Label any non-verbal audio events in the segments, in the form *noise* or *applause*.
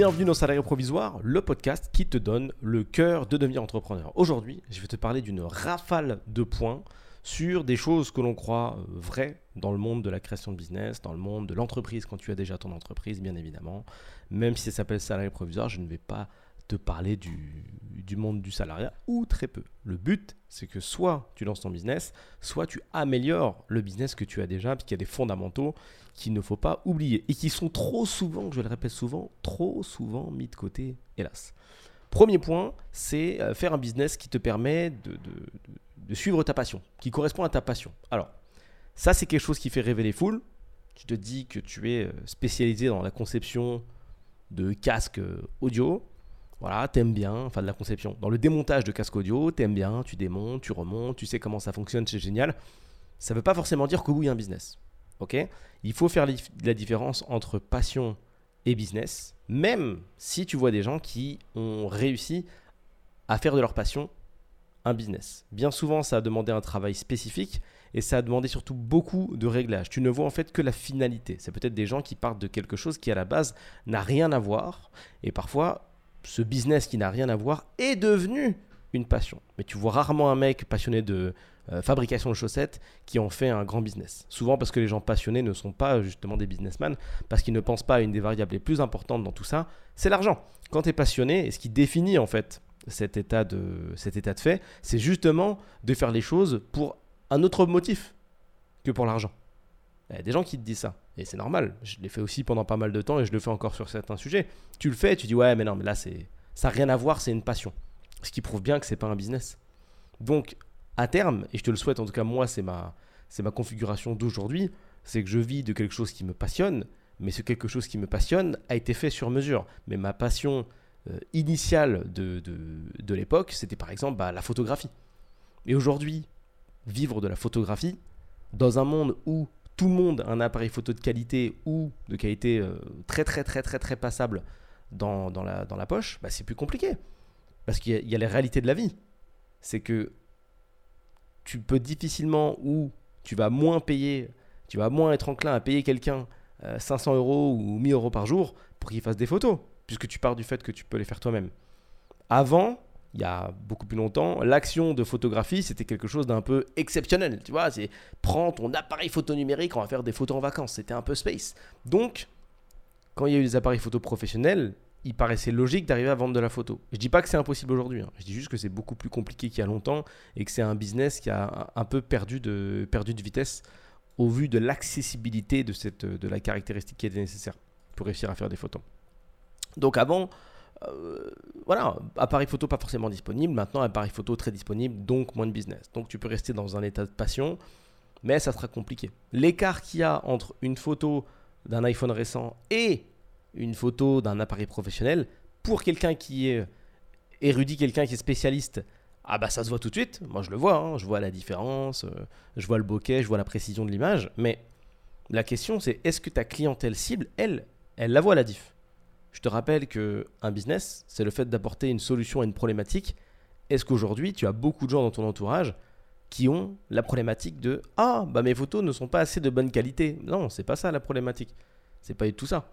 Bienvenue dans Salarié Provisoire, le podcast qui te donne le cœur de devenir entrepreneur. Aujourd'hui, je vais te parler d'une rafale de points sur des choses que l'on croit euh, vraies dans le monde de la création de business, dans le monde de l'entreprise quand tu as déjà ton entreprise, bien évidemment. Même si ça s'appelle salarié provisoire, je ne vais pas parler du, monde du salariat ou très peu. Le but, c'est que soit tu lances ton business, soit tu améliores le business que tu as déjà, puisqu'il y a des fondamentaux qu'il ne faut pas oublier et qui sont trop souvent, je le répète souvent, trop souvent mis de côté, hélas. Premier point, c'est euh, faire un business qui te permet de, de, suivre ta passion, qui correspond à ta passion. Alors, ça, c'est quelque chose qui fait rêver les foules. Tu te dis que tu es euh, spécialisé dans la conception de casques euh, audio. Voilà, t'aimes bien, enfin de la conception. Dans le démontage de casques audio, t'aimes bien, tu démontes, tu remontes, tu sais comment ça fonctionne, c'est génial. Ça ne veut pas forcément dire qu'au bout, il y a un business. Ok? Il faut faire la différence entre passion et business, même si tu vois des gens qui ont réussi à faire de leur passion un business. Bien souvent, ça a demandé un travail spécifique et ça a demandé surtout beaucoup de réglages. Tu ne vois en fait que la finalité. C'est peut-être des gens qui partent de quelque chose qui à la base n'a rien à voir et parfois ce business qui n'a rien à voir est devenu une passion. Mais tu vois rarement un mec passionné de euh, fabrication de chaussettes qui en fait un grand business. Souvent parce que les gens passionnés ne sont pas justement des businessmen, parce qu'ils ne pensent pas à une des variables les plus importantes dans tout ça, c'est l'argent. Quand tu es passionné, et ce qui définit en fait cet état de, cet état de fait, c'est justement de faire les choses pour un autre motif que pour l'argent. Il y a des gens qui te disent ça. Et c'est normal. Je l'ai fait aussi pendant pas mal de temps et je le fais encore sur certains sujets. Tu le fais, tu dis ouais, mais non, mais là, c'est ça n'a rien à voir, c'est une passion. Ce qui prouve bien que c'est pas un business. Donc, à terme, et je te le souhaite, en tout cas, moi, c'est ma, ma configuration d'aujourd'hui, c'est que je vis de quelque chose qui me passionne, mais ce quelque chose qui me passionne a été fait sur mesure. Mais ma passion euh, initiale de, de, l'époque, c'était par exemple bah, la photographie. Et aujourd'hui, vivre de la photographie, dans un monde où tout le monde un appareil photo de qualité ou de qualité euh, très très très très très passable dans, dans, la, dans la poche, bah, c'est plus compliqué. Parce qu'il y, y, a les réalités de la vie. C'est que tu peux difficilement ou tu vas moins payer, tu vas moins être enclin à payer quelqu'un 500 euh, euros ou 1000 euros par jour pour qu'il fasse des photos, puisque tu pars du fait que tu peux les faire toi-même. Avant, il y a beaucoup plus longtemps, l'action de photographie, c'était quelque chose d'un peu exceptionnel. Tu vois, c'est prends ton appareil photo numérique, on va faire des photos en vacances. C'était un peu space. Donc, quand il y a eu des appareils photo professionnels, il paraissait logique d'arriver à vendre de la photo. Je dis pas que c'est impossible aujourd'hui, hein. je dis juste que c'est beaucoup plus compliqué qu'il y a longtemps et que c'est un business qui a un peu perdu de, perdu de vitesse au vu de l'accessibilité de, de la caractéristique qui était nécessaire pour réussir à faire des photos. Donc avant, euh, voilà, appareil photo pas forcément disponible, maintenant appareil photo très disponible, donc moins de business. Donc tu peux rester dans un état de passion, mais ça sera compliqué. L'écart qu'il y a entre une photo d'un iPhone récent et une photo d'un appareil professionnel, pour quelqu'un qui est érudit, quelqu'un qui est spécialiste, ah bah ça se voit tout de suite. Moi je le vois, hein. je vois la différence, euh, je vois le bokeh, je vois la précision de l'image. Mais la question c'est est-ce que ta clientèle cible, elle, elle la voit la diff? Je te rappelle que un business, c'est le fait d'apporter une solution à une problématique. Est-ce qu'aujourd'hui tu as beaucoup de gens dans ton entourage qui ont la problématique de ah bah mes photos ne sont pas assez de bonne qualité. Non, c'est pas ça la problématique. C'est pas du tout ça.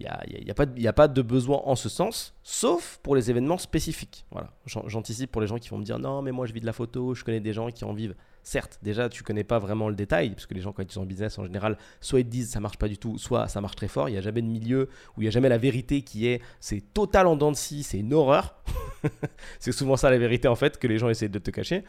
Il n'y a, a, pas de besoin en ce sens, sauf pour les événements spécifiques. Voilà. J'anticipe pour les gens qui vont me dire non, mais moi je vis de la photo, je connais des gens qui en vivent. Certes, déjà, tu connais pas vraiment le détail, parce que les gens, quand ils sont en business, en général, soit ils te disent ça marche pas du tout, soit ça marche très fort. Il n'y a jamais de milieu où il n'y a jamais la vérité qui est c'est total en dents de scie, c'est une horreur. *laughs* c'est souvent ça la vérité en fait, que les gens essaient de te cacher.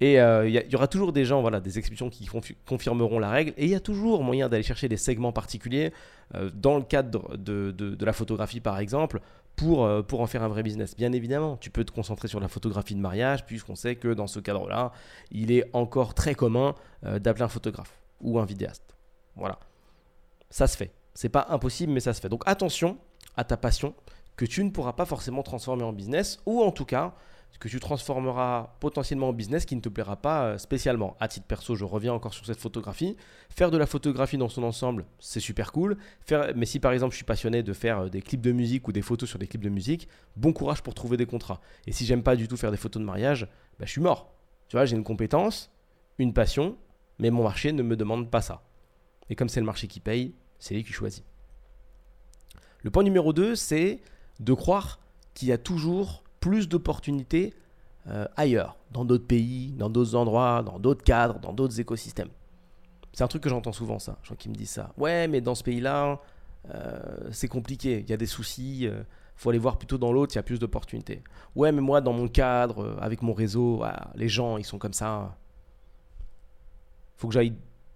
Et euh, il y, aura toujours des gens, voilà, des exceptions qui confirmeront la règle. Et il y a toujours moyen d'aller chercher des segments particuliers euh, dans le cadre de, de, la photographie, par exemple, pour, euh, pour en faire un vrai business. Bien évidemment, tu peux te concentrer sur la photographie de mariage, puisqu'on sait que dans ce cadre-là, il est encore très commun d'appeler un photographe ou un vidéaste. Voilà. Ça se fait. C'est pas impossible, mais ça se fait. Donc attention à ta passion que tu ne pourras pas forcément transformer en business, ou en tout cas que tu transformeras potentiellement en business qui ne te plaira pas euh, spécialement. À titre perso, je reviens encore sur cette photographie. Faire de la photographie dans son ensemble, c'est super cool. Mais si par exemple je suis passionné de faire euh, des clips de musique ou des photos sur des clips de musique, bon courage pour trouver des contrats. Et si j'aime pas du tout faire des photos de mariage, bah, je suis mort. Tu vois, j'ai une compétence, une passion, mais mon marché ne me demande pas ça. Et comme c'est le marché qui paye, c'est lui qui choisit. Le point numéro 2, c'est de croire qu'il y a toujours plus d'opportunités euh, ailleurs, dans d'autres pays, dans d'autres endroits, dans d'autres cadres, dans d'autres écosystèmes. C'est un truc que j'entends souvent, ça. Gens qui me disent ça. Ouais, mais dans ce pays-là, euh, c'est compliqué. Il y a des soucis. Euh, faut aller voir plutôt dans l'autre. Il y a plus d'opportunités. Ouais, mais moi, dans mon cadre, avec mon réseau, les gens, ils sont comme ça. Faut que j'aille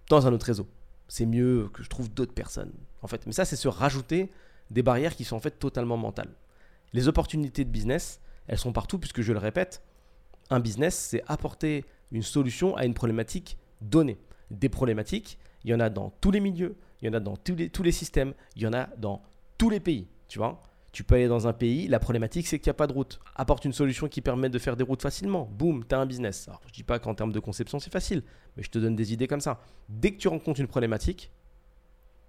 dans un autre réseau. C'est mieux que je trouve d'autres personnes. En fait, mais ça, c'est se rajouter des barrières qui sont en fait totalement mentales. Les opportunités de business, elles sont partout, puisque je le répète, un business, c'est apporter une solution à une problématique donnée. Des problématiques, il y en a dans tous les milieux, il y en a dans tous les, tous les systèmes, il y en a dans tous les pays. Tu vois tu peux aller dans un pays, la problématique c'est qu'il n'y a pas de route. Apporte une solution qui permet de faire des routes facilement. Boum, tu as un business. Alors je dis pas qu'en termes de conception c'est facile, mais je te donne des idées comme ça. Dès que tu rencontres une problématique,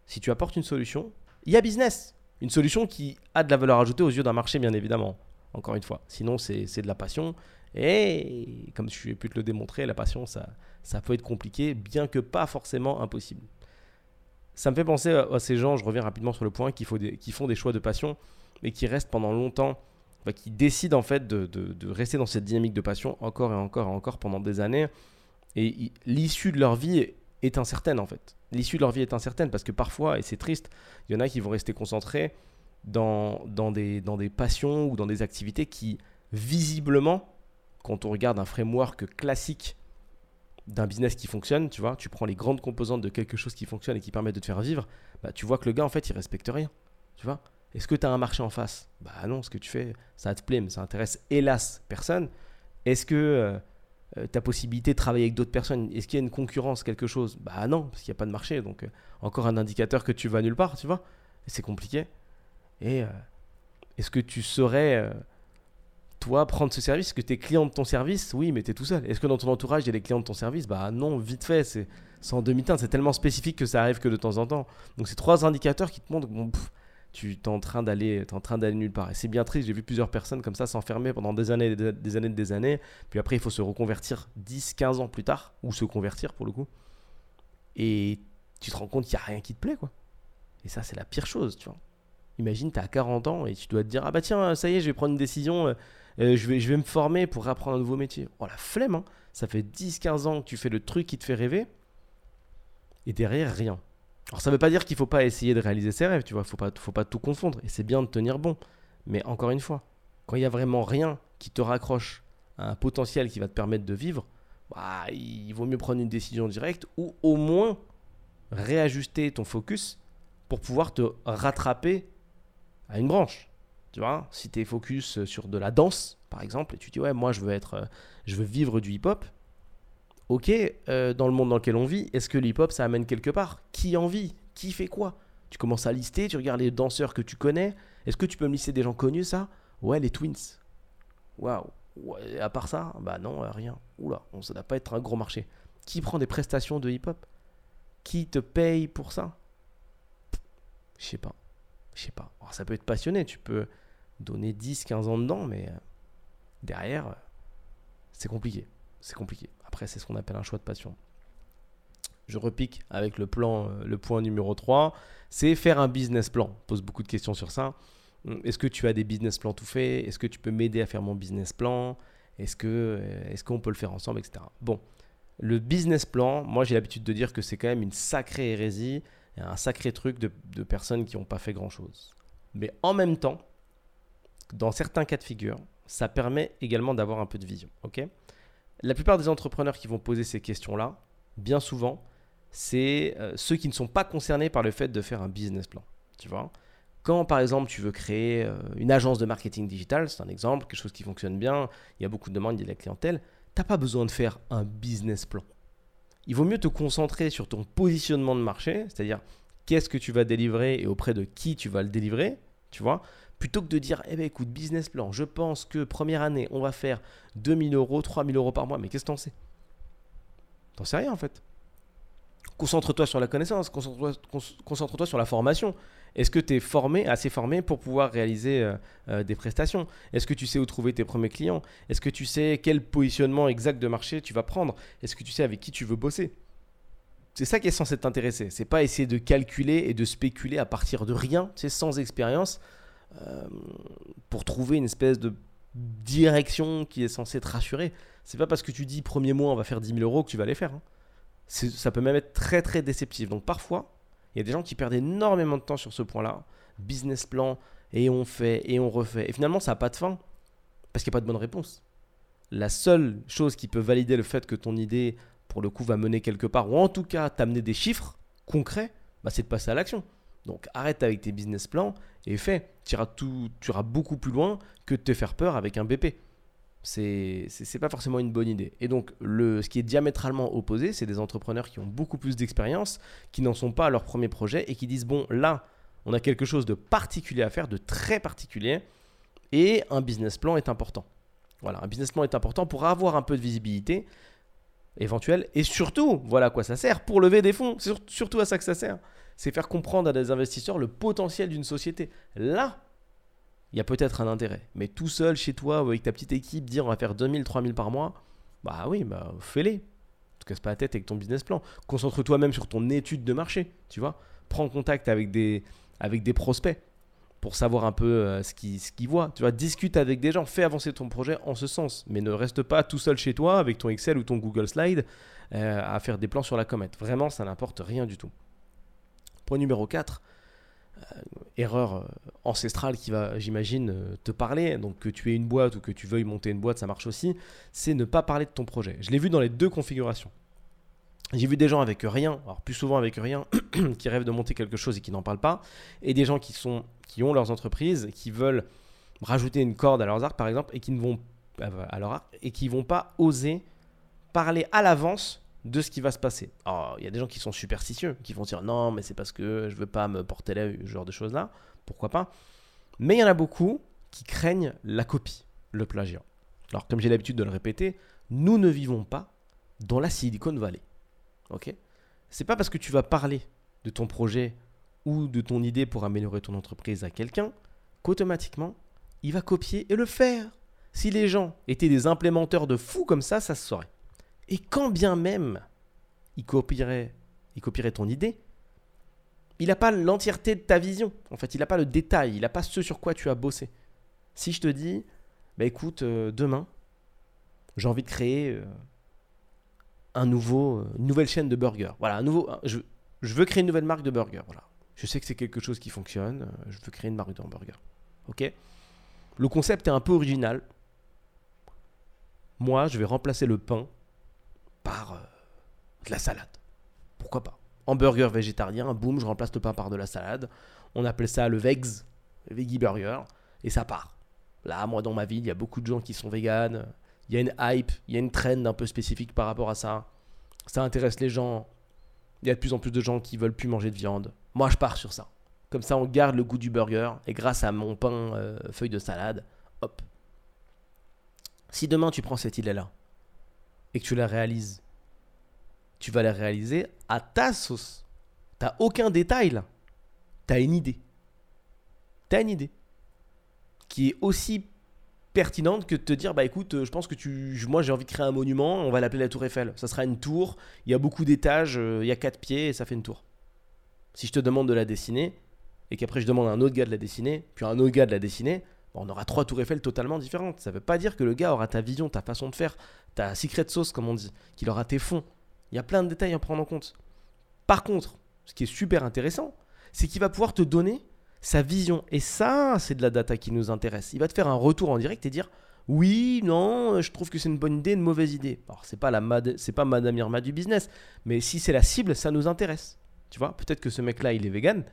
si tu apportes une solution, il y a business. Une solution qui a de la valeur ajoutée aux yeux d'un marché, bien évidemment. Encore une fois. Sinon, c'est de la passion. Et comme je ai pu te le démontrer, la passion, ça, ça peut être compliqué, bien que pas forcément impossible. Ça me fait penser à, ces gens, je reviens rapidement sur le point, qui, font des choix de passion, mais qui restent pendant longtemps, qui décident en fait de, de, rester dans cette dynamique de passion encore et encore et encore pendant des années. Et l'issue de leur vie est incertaine en fait. L'issue de leur vie est incertaine parce que parfois, et c'est triste, il y en a qui vont rester concentrés dans, dans, des, dans des passions ou dans des activités qui, visiblement, quand on regarde un framework classique d'un business qui fonctionne, tu vois, tu prends les grandes composantes de quelque chose qui fonctionne et qui permet de te faire vivre, bah, tu vois que le gars, en fait, il respecte rien. Tu vois Est-ce que tu as un marché en face? Bah non, ce que tu fais, ça te plaît, mais ça intéresse hélas personne. Est-ce que euh, euh, ta possibilité de travailler avec d'autres personnes, est-ce qu'il y a une concurrence, quelque chose? Bah non, parce qu'il n'y a pas de marché. Donc, euh, encore un indicateur que tu vas nulle part, tu vois C'est compliqué. Et est-ce que tu saurais toi, prendre ce service, est-ce que tu es client de ton service? Oui, mais tu es tout seul. Est-ce que dans ton entourage, il y a des clients de ton service? Bah non, vite fait, c'est en demi-teinte. C'est tellement spécifique que ça arrive que de temps en temps. Donc, c'est trois indicateurs qui te montrent que bon, tu es en train d'aller nulle part. Et c'est bien triste, j'ai vu plusieurs personnes comme ça s'enfermer pendant des années, des années, des années. Puis après, il faut se reconvertir 10, 15 ans plus tard, ou se convertir pour le coup. Et tu te rends compte qu'il n'y a rien qui te plaît, quoi. Et ça, c'est la pire chose, tu vois. Imagine, tu as 40 ans et tu dois te dire Ah bah tiens, ça y est, je vais prendre une décision. Euh, euh, je, vais, je vais me former pour apprendre un nouveau métier. Oh la flemme, hein ça fait 10-15 ans que tu fais le truc qui te fait rêver, et derrière, rien. Alors ça ne veut pas dire qu'il ne faut pas essayer de réaliser ses rêves, tu vois, il ne faut pas, tout confondre, et c'est bien de tenir bon. Mais encore une fois, quand il n'y a vraiment rien qui te raccroche à un potentiel qui va te permettre de vivre, bah, il vaut mieux prendre une décision directe ou au moins réajuster ton focus pour pouvoir te rattraper à une branche. Tu vois, si tu es focus sur de la danse, par exemple, et tu dis, ouais, moi, je veux, être, euh, je veux vivre du hip-hop, ok, euh, dans le monde dans lequel on vit, est-ce que le hip-hop, ça amène quelque part? Qui en vit? Qui fait quoi? Tu commences à lister, tu regardes les danseurs que tu connais. Est-ce que tu peux me lister des gens connus, ça? Ouais, les Twins. Waouh. à part ça, bah non, euh, rien. Oula, ça ne doit pas être un gros marché. Qui prend des prestations de hip-hop? Qui te paye pour ça? Je sais pas. Je sais pas. Ça peut être passionné, tu peux donner 10, 15 ans dedans, mais euh, derrière, euh, c'est compliqué. C'est compliqué. Après, c'est ce qu'on appelle un choix de passion. Je repique avec le plan, euh, le point numéro 3, c'est faire un business plan. On pose beaucoup de questions sur ça. Hum, est-ce que tu as des business plans tout faits? Est-ce que tu peux m'aider à faire mon business plan? Est-ce que est-ce qu'on peut le faire ensemble, etc. Bon, le business plan, moi j'ai l'habitude de dire que c'est quand même une sacrée hérésie, un sacré truc de, personnes qui n'ont pas fait grand-chose. Mais en même temps, dans certains cas de figure, ça permet également d'avoir un peu de vision. la plupart des entrepreneurs qui vont poser ces questions-là, bien souvent, c'est euh, ceux qui ne sont pas concernés par le fait de faire un business plan. Tu vois? Quand par exemple tu veux créer euh, une agence de marketing digital, c'est un exemple, quelque chose qui fonctionne bien, il y a beaucoup de demandes, il y a de la clientèle, tu n'as pas besoin de faire un business plan. Il vaut mieux te concentrer sur ton positionnement de marché, c'est-à-dire qu'est-ce que tu vas délivrer et auprès de qui tu vas le délivrer, tu vois Plutôt que de dire, eh ben écoute, business plan, je pense que première année, on va faire 2000 euros, 3000 euros par mois. Mais qu'est-ce que t'en sais? T'en sais rien en fait. Concentre-toi sur la connaissance, concentre-toi sur la formation. Est-ce que tu es formé, assez formé pour pouvoir réaliser euh, euh, des prestations? Est-ce que tu sais où trouver tes premiers clients? Est-ce que tu sais quel positionnement exact de marché tu vas prendre? Est-ce que tu sais avec qui tu veux bosser? C'est ça qui est censé t'intéresser. C'est pas essayer de calculer et de spéculer à partir de rien, c'est sans expérience, euh, pour trouver une espèce de direction qui est censée te rassurer. C'est pas parce que tu dis premier mois on va faire 10 000 euros que tu vas les faire. Hein. Ça peut même être très très déceptif. Donc parfois, il y a des gens qui perdent énormément de temps sur ce point-là. Business plan, et on fait, et on refait. Et finalement, ça n'a pas de fin, parce qu'il n'y a pas de bonne réponse. La seule chose qui peut valider le fait que ton idée, pour le coup, va mener quelque part, ou en tout cas t'amener des chiffres concrets, bah, c'est de passer à l'action. Donc arrête avec tes business plans et fais. Tu iras, beaucoup plus loin que de te faire peur avec un BP. C'est pas forcément une bonne idée. Et donc, le, ce qui est diamétralement opposé, c'est des entrepreneurs qui ont beaucoup plus d'expérience, qui n'en sont pas à leur premier projet et qui disent Bon, là, on a quelque chose de particulier à faire, de très particulier, et un business plan est important. Voilà, un business plan est important pour avoir un peu de visibilité éventuelle, et surtout, voilà à quoi ça sert, pour lever des fonds. C'est surtout à ça que ça sert c'est faire comprendre à des investisseurs le potentiel d'une société. Là, il y a peut-être un intérêt. Mais tout seul chez toi ou avec ta petite équipe, dire on va faire 2000, 3000 par mois, bah oui, bah fais-les. Te casse pas la tête avec ton business plan. Concentre-toi même sur ton étude de marché, tu vois. Prends contact avec des, avec des prospects pour savoir un peu euh, ce qu'ils ce voient. Tu vois, discute avec des gens, fais avancer ton projet en ce sens. Mais ne reste pas tout seul chez toi avec ton Excel ou ton Google Slide euh, à faire des plans sur la comète. Vraiment, ça n'importe rien du tout. Point numéro 4, euh, erreur euh, ancestrale qui va, j'imagine, euh, te parler, donc que tu aies une boîte ou que tu veuilles monter une boîte, ça marche aussi, c'est ne pas parler de ton projet. Je l'ai vu dans les deux configurations. J'ai vu des gens avec rien, alors plus souvent avec rien, *coughs* qui rêvent de monter quelque chose et qui n'en parlent pas, et des gens qui, sont, qui ont leurs entreprises, qui veulent rajouter une corde à leurs arcs par exemple, et qui ne vont à leur et qui vont pas oser parler à l'avance de ce qui va se passer. Alors, il y a des gens qui sont superstitieux, qui vont dire non, mais c'est parce que je veux pas me porter là, ce genre de choses-là. Pourquoi pas? Mais il y en a beaucoup qui craignent la copie, le plagiat. Alors, comme j'ai l'habitude de le répéter, nous ne vivons pas dans la Silicon Valley. Ok? C'est pas parce que tu vas parler de ton projet ou de ton idée pour améliorer ton entreprise à quelqu'un qu'automatiquement il va copier et le faire. Si les gens étaient des implémenteurs de fous comme ça, ça se saurait. Et quand bien même il copierait, il copierait ton idée, il n'a pas l'entièreté de ta vision. En fait, il n'a pas le détail, il n'a pas ce sur quoi tu as bossé. Si je te dis, bah écoute, euh, demain, j'ai envie de créer euh, un nouveau, euh, une nouvelle chaîne de burgers. Voilà, un nouveau, je, veux créer une nouvelle marque de burgers. Voilà. Je sais que c'est quelque chose qui fonctionne. je veux créer une marque de hamburger. Ok? Le concept est un peu original. Moi, je vais remplacer le pain par euh, de la salade. Pourquoi pas Hamburger végétarien, boum, je remplace le pain par de la salade. On appelle ça le Vegs, Veggie Burger, et ça part. Là, moi, dans ma ville, il y a beaucoup de gens qui sont véganes. Il y a une hype, il y a une trend un peu spécifique par rapport à ça. Ça intéresse les gens. Il y a de plus en plus de gens qui veulent plus manger de viande. Moi, je pars sur ça. Comme ça, on garde le goût du burger. Et grâce à mon pain euh, feuille de salade, hop. Si demain tu prends cette idée-là et que tu la réalises, tu vas la réaliser à ta sauce. T'as aucun détail là. T'as une idée. T'as une idée. Qui est aussi pertinente que de te dire bah écoute euh, je pense que tu moi j'ai envie de créer un monument on va l'appeler la tour Eiffel ça sera une tour il y a beaucoup d'étages euh, il y a quatre pieds et ça fait une tour si je te demande de la dessiner et qu'après je demande à un autre gars de la dessiner puis à un autre gars de la dessiner on aura trois tours Eiffel totalement différentes. Ça ne veut pas dire que le gars aura ta vision, ta façon de faire, ta secret sauce, comme on dit, qu'il aura tes fonds. Il y a plein de détails à prendre en compte. Par contre, ce qui est super intéressant, c'est qu'il va pouvoir te donner sa vision. Et ça, c'est de la data qui nous intéresse. Il va te faire un retour en direct et dire oui, non, je trouve que c'est une bonne idée, une mauvaise idée. Alors, c'est pas la c'est pas Madame Irma du business, mais si c'est la cible, ça nous intéresse. Tu vois, peut-être que ce mec-là, il est vegan,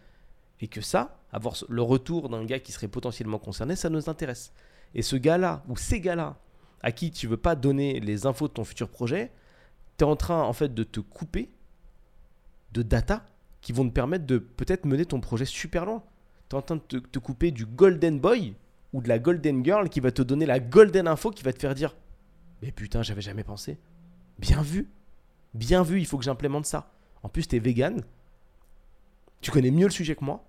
et que ça, avoir le retour d'un gars qui serait potentiellement concerné, ça nous intéresse. Et ce gars-là, ou ces gars-là, à qui tu veux pas donner les infos de ton futur projet, tu es en train en fait de te couper de data qui vont te permettre de peut-être mener ton projet super loin. Tu es en train de te, couper du golden boy ou de la golden girl qui va te donner la golden info qui va te faire dire Mais putain, j'avais jamais pensé. Bien vu. Bien vu, il faut que j'implémente ça. En plus, tu es vegan. Tu connais mieux le sujet que moi.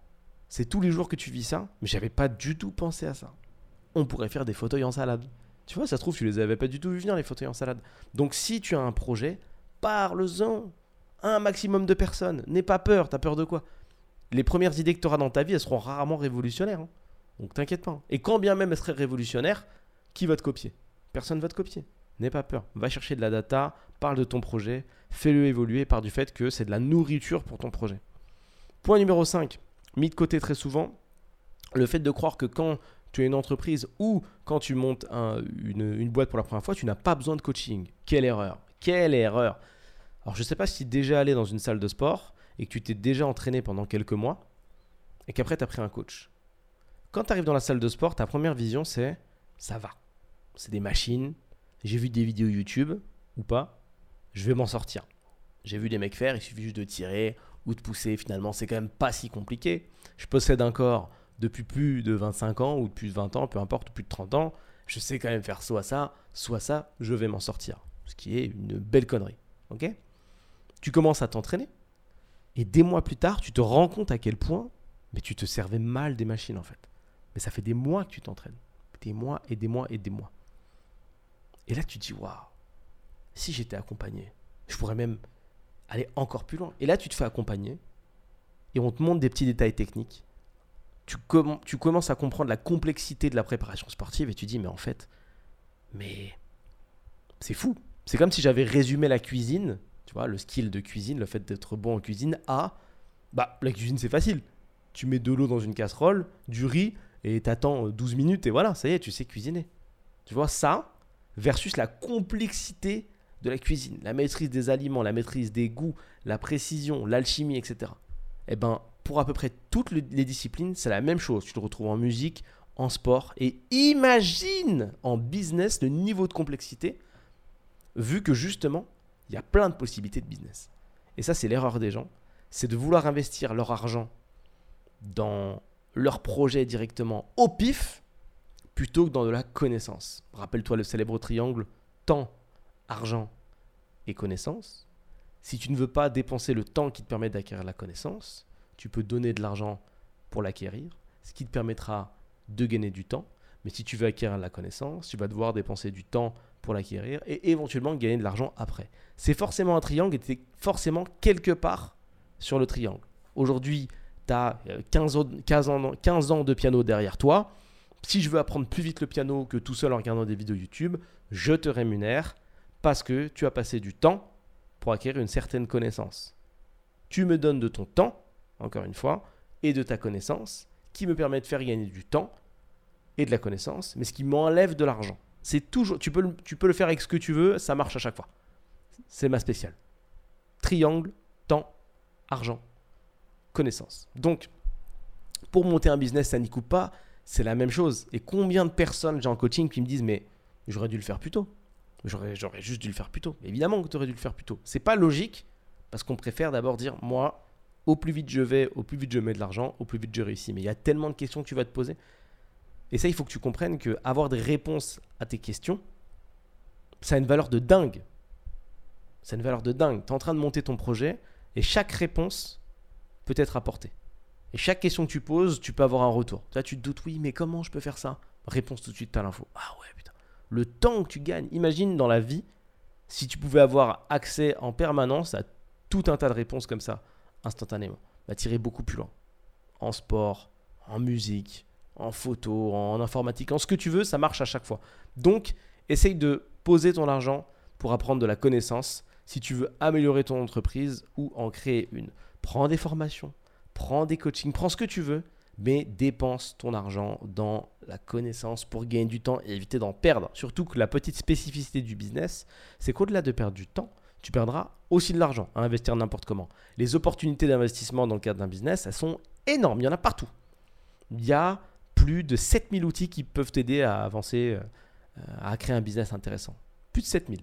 C'est tous les jours que tu vis ça, mais j'avais pas du tout pensé à ça. On pourrait faire des fauteuils en salade. Tu vois, ça se trouve, tu les avais pas du tout vu venir, les fauteuils en salade. Donc, si tu as un projet, parle-en. un maximum de personnes. N'aie pas peur. T'as peur de quoi? Les premières idées que tu auras dans ta vie, elles seront rarement révolutionnaires. hein. Donc t'inquiète pas. Et quand bien même elles seraient révolutionnaires, qui va te copier? Personne va te copier. N'aie pas peur. Va chercher de la data, parle de ton projet, fais-le évoluer par du fait que c'est de la nourriture pour ton projet. Point numéro 5, mis de côté très souvent, le fait de croire que quand tu es une entreprise ou quand tu montes un- une, une boîte pour la première fois, tu n'as pas besoin de coaching. Quelle erreur Quelle erreur Alors je ne sais pas si tu es déjà allé dans une salle de sport et que tu t'es déjà entraîné pendant quelques mois et qu'après tu as pris un coach. Quand tu arrives dans la salle de sport, ta première vision c'est ça va. C'est des machines, j'ai vu des vidéos YouTube ou pas, je vais m'en sortir. J'ai vu des mecs faire, il suffit juste de tirer de pousser, finalement c'est quand même pas si compliqué. Je possède un corps depuis plus de 25 ans ou depuis 20 ans, peu importe, plus de 30 ans, je sais quand même faire soit ça, soit ça, je vais m'en sortir. Ce qui est une belle connerie. Ok? Tu commences à t'entraîner et des mois plus tard, tu te rends compte à quel point mais tu te servais mal des machines en fait. Mais ça fait des mois que tu t'entraînes. Des mois et des mois et des mois. Et là, tu te dis, waouh, si j'étais accompagné, je pourrais même aller encore plus loin. Et là, tu te fais accompagner et on te montre des petits détails techniques. Tu, comm- tu commences à comprendre la complexité de la préparation sportive et tu dis, mais en fait, mais c'est fou. C'est comme si j'avais résumé la cuisine, tu vois, le skill de cuisine, le fait d'être bon en cuisine, à, bah, la cuisine, c'est facile. Tu mets de l'eau dans une casserole, du riz, et t'attends euh, 12 minutes, et voilà, ça y est, tu sais cuisiner. Tu vois, ça, versus la complexité de la cuisine, la maîtrise des aliments, la maîtrise des goûts, la précision, l'alchimie, etc. Eh ben, pour à peu près toutes le- les disciplines, c'est la même chose. Tu le retrouves en musique, en sport, et imagine en business le niveau de complexité, vu que justement, il y a plein de possibilités de business. Et ça, c'est l'erreur des gens, c'est de vouloir investir leur argent dans leur projet directement au pif, plutôt que dans de la connaissance. Rappelle-toi le célèbre triangle temps, argent et connaissance. Si tu ne veux pas dépenser le temps qui te permet d'acquérir la connaissance, tu peux donner de l'argent pour l'acquérir, ce qui te permettra de gagner du temps. Mais si tu veux acquérir la connaissance, tu vas devoir dépenser du temps pour l'acquérir et éventuellement gagner de l'argent après. C'est forcément un triangle et tu es forcément quelque part sur le triangle. Aujourd'hui, tu as 15 ans, 15 ans- 15 ans de piano derrière toi. Si je veux apprendre plus vite le piano que tout seul en regardant des vidéos YouTube, je te rémunère parce que tu as passé du temps pour acquérir une certaine connaissance. Tu me donnes de ton temps, encore une fois, et de ta connaissance, qui me permet de faire gagner du temps et de la connaissance, mais ce qui m'enlève de l'argent. C'est toujours, tu peux, tu peux le faire avec ce que tu veux, ça marche à chaque fois. C'est ma spéciale. Triangle, temps, argent, connaissance. Donc, pour monter un business, ça n'y coupe pas, c'est la même chose. Et combien de personnes j'ai en coaching qui me disent, mais j'aurais dû le faire plus tôt. J'aurais, juste dû le faire plus tôt. Évidemment que tu aurais dû le faire plus tôt. C'est pas logique parce qu'on préfère d'abord dire moi, au plus vite je vais, au plus vite je mets de l'argent, au plus vite je réussis. Mais il y a tellement de questions que tu vas te poser. Et ça, il faut que tu comprennes que avoir des réponses à tes questions, ça a une valeur de dingue. Ça a une valeur de dingue. Tu es en train de monter ton projet et chaque réponse peut être apportée. Et chaque question que tu poses, tu peux avoir un retour. Là, tu te doutes, oui, mais comment je peux faire ça? Réponse tout de suite, tu l'info. Ah ouais, putain. Le temps que tu gagnes, imagine dans la vie, si tu pouvais avoir accès en permanence à tout un tas de réponses comme ça, instantanément, tirer beaucoup plus loin. En sport, en musique, en photo, en informatique, en ce que tu veux, ça marche à chaque fois. Donc, essaye de poser ton argent pour apprendre de la connaissance si tu veux améliorer ton entreprise ou en créer une. Prends des formations, prends des coachings, prends ce que tu veux, mais dépense ton argent dans la connaissance pour gagner du temps et éviter d'en perdre. Surtout que la petite spécificité du business, c'est qu'au-delà de perdre du temps, tu perdras aussi de l'argent à investir n'importe comment. Les opportunités d'investissement dans le cadre d'un business, elles sont énormes, il y en a partout. Il y a plus de 7000 outils qui peuvent t'aider à avancer, euh, à créer un business intéressant. Plus de 7000.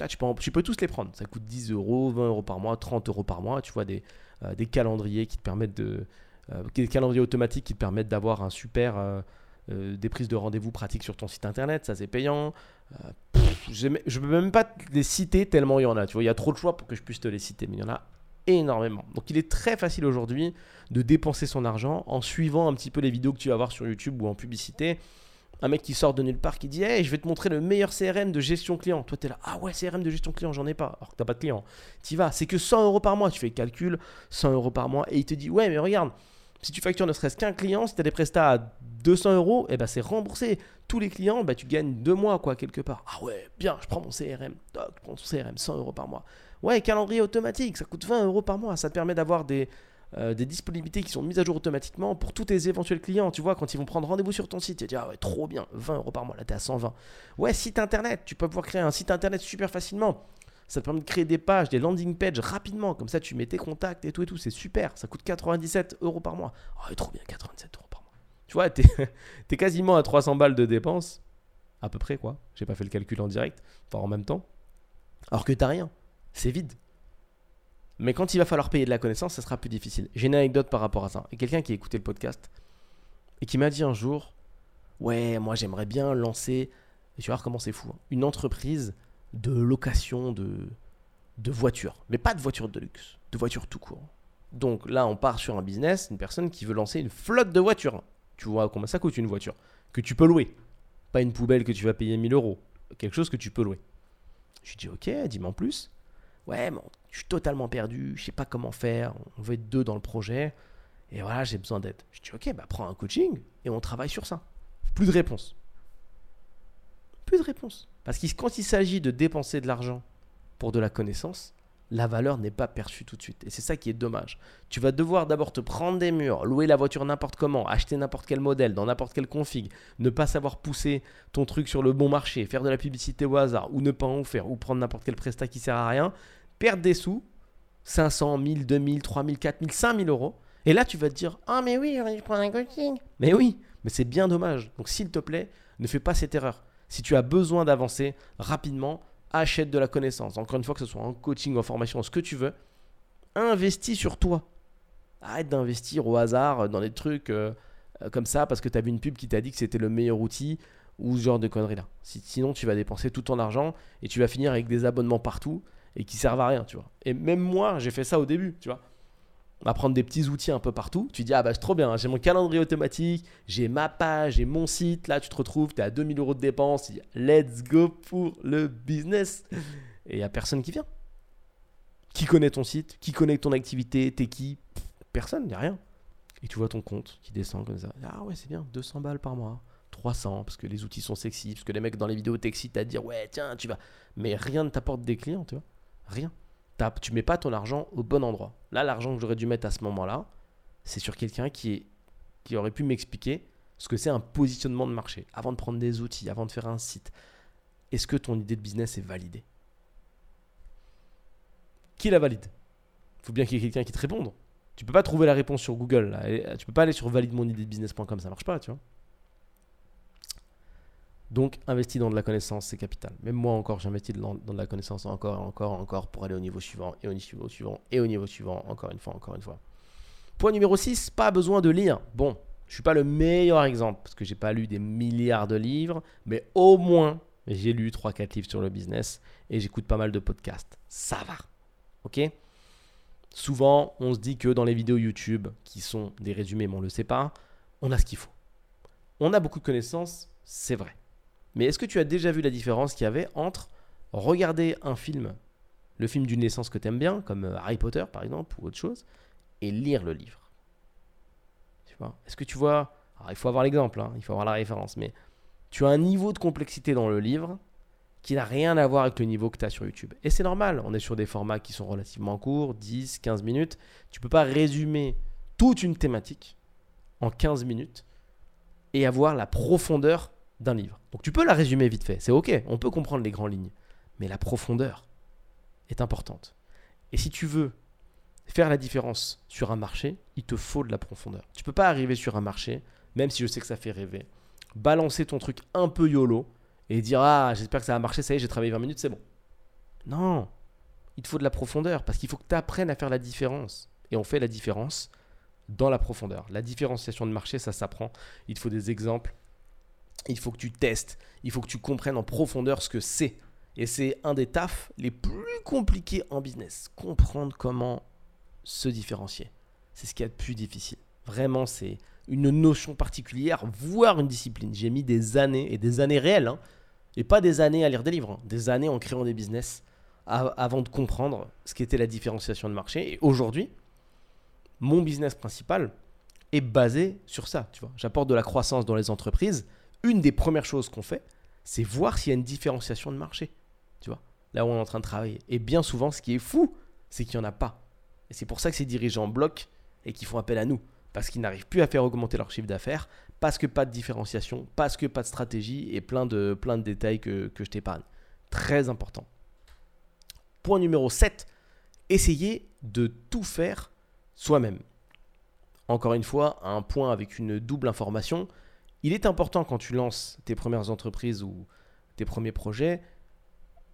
Là, tu, peux, tous les prendre. Ça coûte 10 euros, 20 euros par mois, 30 euros par mois. Tu vois des, euh, des calendriers qui te permettent de. Euh, des calendriers automatiques qui te permettent d'avoir un super. euh, euh, des prises de rendez-vous pratiques sur ton site internet, ça c'est payant. Euh, je ne peux même pas les citer tellement il y en a. Tu vois, il y a trop de choix pour que je puisse te les citer, mais il y en a énormément. Donc il est très facile aujourd'hui de dépenser son argent en suivant un petit peu les vidéos que tu vas voir sur YouTube ou en publicité, Un mec qui sort de nulle part qui dit Hey, je vais te montrer le meilleur CRM de gestion client. Toi, tu es là Ah ouais, CRM de gestion client, j'en ai pas. Alors que tu pas de client. Tu vas, c'est que 100 euros par mois. Tu fais le calcul, 100 euros par mois. Et il te dit Ouais, mais regarde, si tu factures ne serait-ce qu'un client, si tu as des prestats à 200 euros, eh ben c'est remboursé. Tous les clients, bah, tu gagnes deux mois, quoi, quelque part. Ah ouais, bien, je prends mon CRM. Toc, je prends ton CRM, 100 euros par mois. Ouais, calendrier automatique, ça coûte 20 euros par mois. Ça te permet d'avoir des, euh, des disponibilités qui sont mises à jour automatiquement pour tous tes éventuels clients. Tu vois, quand ils vont prendre rendez-vous sur ton site, tu vas dire, ah ouais, trop bien, 20 euros par mois, là, tu es à 120. Ouais, site internet, tu peux pouvoir créer un site internet super facilement. Ça te permet de créer des pages, des landing pages rapidement. Comme ça, tu mets tes contacts et tout et tout. C'est super. Ça coûte 97 euros par mois. Oh, trop bien, 97 euros par mois. Tu vois, tu es, *laughs* quasiment à 300 balles de dépenses. À peu près, quoi. J'ai pas fait le calcul en direct. Enfin, en même temps. Alors que t'as rien. C'est vide. Mais quand il va falloir payer de la connaissance, ça sera plus difficile. J'ai une anecdote par rapport à ça. Et quelqu'un qui a écouté le podcast et qui m'a dit un jour Ouais, moi j'aimerais bien lancer, et tu vas voir comment c'est fou, hein, une entreprise de location de, de voitures. Mais pas de voitures de luxe, de voitures tout court. Donc là, on part sur un business, une personne qui veut lancer une flotte de voitures. Tu vois combien ça coûte une voiture Que tu peux louer. Pas une poubelle que tu vas payer 1000 euros. Quelque chose que tu peux louer. Je dis Ok, dis-moi en plus. Ouais, mais je suis totalement perdu, je sais pas comment faire, on veut être deux dans le projet, et voilà, j'ai besoin d'aide. Je dis, ok, bah prends un coaching et on travaille sur ça. Plus de réponse. De réponse. Parce que quand il s'agit de dépenser de l'argent pour de la connaissance, la valeur n'est pas perçue tout de suite. Et c'est ça qui est dommage. Tu vas devoir d'abord te prendre des murs, louer la voiture n'importe comment, acheter n'importe quel modèle, dans n'importe quelle config, ne pas savoir pousser ton truc sur le bon marché, faire de la publicité au hasard, ou ne pas en faire, ou prendre n'importe quel prestat qui sert à rien, perdre des sous, 500, 1000, 2000, 3000, 4000, 5000 euros. Et là, tu vas te dire Ah, mais oui, je prends un coaching. Mais oui, mais c'est bien dommage. Donc, s'il te plaît, ne fais pas cette erreur. Si tu as besoin d'avancer rapidement, achète de la connaissance. Encore une fois, que ce soit en coaching, en formation, ce que tu veux, investis sur toi. Arrête d'investir au hasard dans des trucs euh, euh, comme ça parce que tu as vu une pub qui t'a dit que c'était le meilleur outil ou ce genre de conneries là. Sinon, tu vas dépenser tout ton argent et tu vas finir avec des abonnements partout et qui servent à rien, tu vois. Et même moi, j'ai fait ça au début, tu vois. Va prendre des petits outils un peu partout. Tu dis, ah bah c'est trop bien, j'ai mon calendrier automatique, j'ai ma page, j'ai mon site. Là, tu te retrouves, tu es à 2000 euros de dépenses. Let's go pour le business. Et il n'y a personne qui vient. Qui connaît ton site Qui connaît ton activité T'es qui? Personne, il n'y a rien. Et tu vois ton compte qui descend comme ça. Ah ouais, c'est bien, 200 balles par mois. 300 parce que les outils sont sexy, parce que les mecs dans les vidéos t'excitent à dire ouais, tiens, tu vas. Mais rien ne t'apporte des clients, tu vois. Rien. Tu mets pas ton argent au bon endroit. Là, l'argent que j'aurais dû mettre à ce moment-là, c'est sur quelqu'un qui, est, qui aurait pu m'expliquer ce que c'est un positionnement de marché. Avant de prendre des outils, avant de faire un site, est-ce que ton idée de business est validée? Qui la valide? Il faut bien qu'il y ait quelqu'un qui te réponde. Tu peux pas trouver la réponse sur Google. Là. Tu peux pas aller sur valide mon idée de business.com, ça marche pas, tu vois. Donc, investir dans de la connaissance, c'est capital. Même moi encore, j'investis dans, dans de la connaissance encore et encore et encore pour aller au niveau suivant et au niveau suivant et au niveau suivant, encore une fois, encore une fois. Point numéro 6, pas besoin de lire. Bon, je suis pas le meilleur exemple parce que j'ai pas lu des milliards de livres, mais au moins j'ai lu 3-4 livres sur le business et j'écoute pas mal de podcasts. Ça va. Ok? Souvent, on se dit que dans les vidéos YouTube, qui sont des résumés, mais on ne le sait pas, on a ce qu'il faut. On a beaucoup de connaissances, c'est vrai. Mais est-ce que tu as déjà vu la différence qu'il y avait entre regarder un film, le film d'une naissance que tu aimes bien, comme euh, Harry Potter par exemple, ou autre chose, et lire le livre? Tu vois? Est-ce que tu vois Alors, il faut avoir l'exemple, hein, il faut avoir la référence, mais tu as un niveau de complexité dans le livre qui n'a rien à voir avec le niveau que tu as sur YouTube. Et c'est normal, on est sur des formats qui sont relativement courts, 10, 15 minutes. Tu ne peux pas résumer toute une thématique en 15 minutes et avoir la profondeur d'un livre. Donc tu peux la résumer vite fait, c'est ok, on peut comprendre les grandes lignes, mais la profondeur est importante. Et si tu veux faire la différence sur un marché, il te faut de la profondeur. Tu peux pas arriver sur un marché, même si je sais que ça fait rêver, balancer ton truc un peu YOLO et dire ah j'espère que ça va marcher, ça y est, j'ai travaillé 20 minutes, c'est bon. Non, il te faut de la profondeur parce qu'il faut que tu apprennes à faire la différence. Et on fait la différence dans la profondeur. La différenciation de marché, ça s'apprend. Il te faut des exemples il faut que tu testes, il faut que tu comprennes en profondeur ce que c'est. Et c'est un des tafs les plus compliqués en business. Comprendre comment se différencier. C'est ce qui est le plus difficile. Vraiment, c'est une notion particulière, voire une discipline. J'ai mis des années, et des années réelles, hein, et pas des années à lire des livres, hein, des années en créant des business avant de comprendre ce qu'était la différenciation de marché. Et aujourd'hui, mon business principal est basé sur ça. Tu vois, j'apporte de la croissance dans les entreprises. Une des premières choses qu'on fait, c'est voir s'il y a une différenciation de marché. Tu vois, là où on est en train de travailler. Et bien souvent, ce qui est fou, c'est qu'il n'y en a pas. Et c'est pour ça que ces dirigeants bloquent et qu'ils font appel à nous. Parce qu'ils n'arrivent plus à faire augmenter leur chiffre d'affaires, parce que pas de différenciation, parce que pas de stratégie et plein de, détails que, que je t'épargne. Très important. Point numéro 7, essayez de tout faire soi-même. Encore une fois, un point avec une double information. Il est important quand tu lances tes premières entreprises ou tes premiers projets